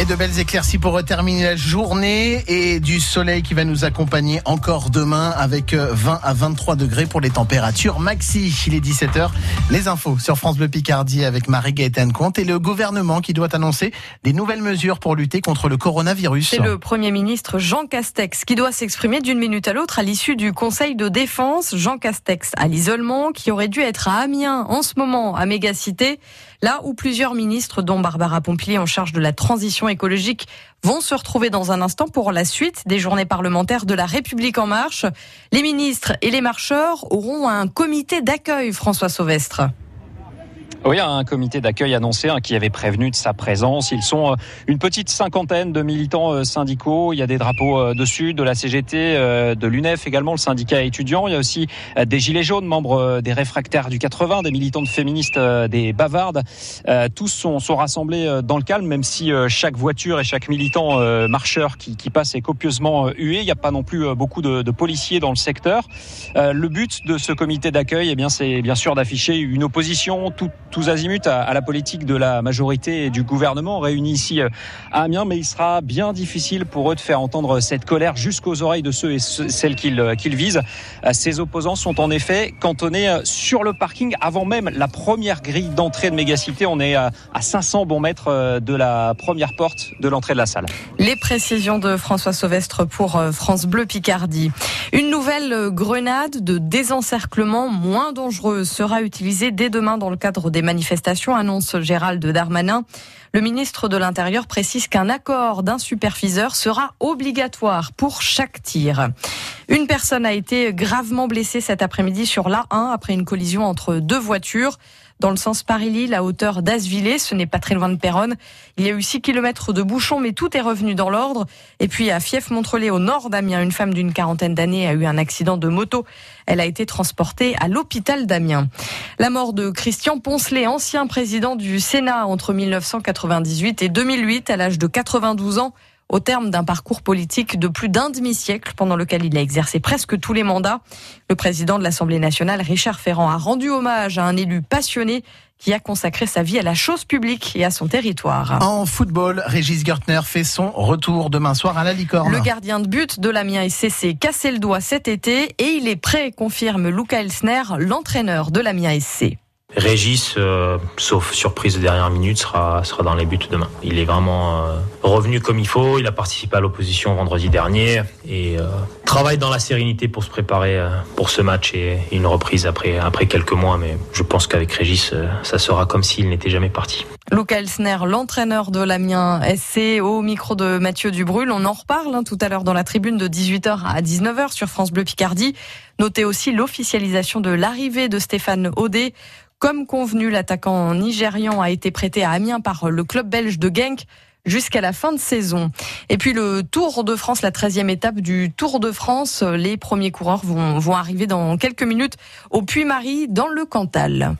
Et de belles éclaircies pour terminer la journée et du soleil qui va nous accompagner encore demain avec 20 euh, à 23 degrés pour les températures maxi. Il est 17h. Les infos sur France Bleu Picardie avec Marie-Gaëtane Comte et le gouvernement qui doit annoncer des nouvelles mesures pour lutter contre le coronavirus. C'est le Premier ministre Jean Castex qui doit s'exprimer d'une minute à l'autre à l'issue du Conseil de défense. Jean Castex à l'isolement qui aurait dû être à Amiens en ce moment à Mégacité là où plusieurs ministres, dont Barbara Pompili en charge de la transition écologique, vont se retrouver dans un instant pour la suite des journées parlementaires de la République en marche. Les ministres et les marcheurs auront un comité d'accueil, François Sauvestre. Oui, un comité d'accueil annoncé hein, qui avait prévenu de sa présence. Ils sont euh, une petite cinquantaine de militants euh, syndicaux. Il y a des drapeaux euh, dessus, de la CGT, de l'UNEF également, le syndicat étudiant. Il y a aussi des Gilets jaunes, membres des réfractaires du 80, des militants de féministes des Bavardes. Tous sont, rassemblés dans le calme, même si chaque voiture et chaque militant marcheur qui, passe est copieusement hué. Il n'y a pas non plus beaucoup de, de policiers dans le secteur. Le but de ce comité d'accueil, eh bien, c'est bien sûr d'afficher une opposition toute tous azimuts à, la politique de la majorité et du gouvernement réunis ici euh, à Amiens, mais il sera bien difficile pour eux de faire entendre cette colère jusqu'aux oreilles de ceux et celles qu'ils euh, visent. Euh, ces opposants sont en effet cantonnés sur le parking avant même la première grille d'entrée de Mégacité. On est à 500 bons mètres de la première porte de l'entrée de la salle. Les précisions de François Sauvestre pour France Bleu Picardie. Une nouvelle grenade de désencerclement moins dangereuse sera utilisée dès demain dans le cadre des manifestations, annonce Gérald Darmanin. Le ministre de l'Intérieur précise qu'un accord d'un superviseur sera obligatoire pour chaque tir. Une personne a été gravement blessée cet après-midi sur l'A1 après une collision entre deux voitures dans le sens Paris-Lille à hauteur d'Asvillé. Ce n'est pas très loin de Péronne. Il y a eu 6 km de bouchons, mais tout est revenu dans l'ordre. Et puis à Fief-Montrelais, au nord d'Amiens, une femme d'une quarantaine d'années a eu un accident de moto. Elle a été transportée à l'hôpital d'Amiens. La mort de Christian Poncelet, ancien président du Sénat entre 1998 et 2008, à l'âge de 92 ans, au terme d'un parcours politique de plus d'un demi-siècle pendant lequel il a exercé presque tous les mandats. Le président de l'Assemblée nationale, Richard Ferrand, a rendu hommage à un élu passionné qui a consacré sa vie à la chose publique et à son territoire. En football, Régis Gertner fait son retour demain soir à la Licorne. Le gardien de but de l'Amiens SC s'est cassé le doigt cet été et il est prêt, confirme Luca Elsner, l'entraîneur de l'Amiens SC. Régis, euh, sauf surprise de dernière minute, sera, sera dans les buts demain. Il est vraiment euh, revenu comme il faut. Il a participé à l'opposition vendredi dernier et euh, travaille dans la sérénité pour se préparer pour ce match et une reprise après, après quelques mois. Mais je pense qu'avec Régis, ça sera comme s'il n'était jamais parti. Luca Elsner, l'entraîneur de l'Amiens SC, au micro de Mathieu Dubrul. On en reparle hein, tout à l'heure dans la tribune de 18h à 19h sur France Bleu Picardie. Notez aussi l'officialisation de l'arrivée de Stéphane Audet. Comme convenu, l'attaquant nigérian a été prêté à Amiens par le club belge de Genk jusqu'à la fin de saison. Et puis le Tour de France, la 13e étape du Tour de France, les premiers coureurs vont, vont arriver dans quelques minutes au Puy-Marie dans le Cantal.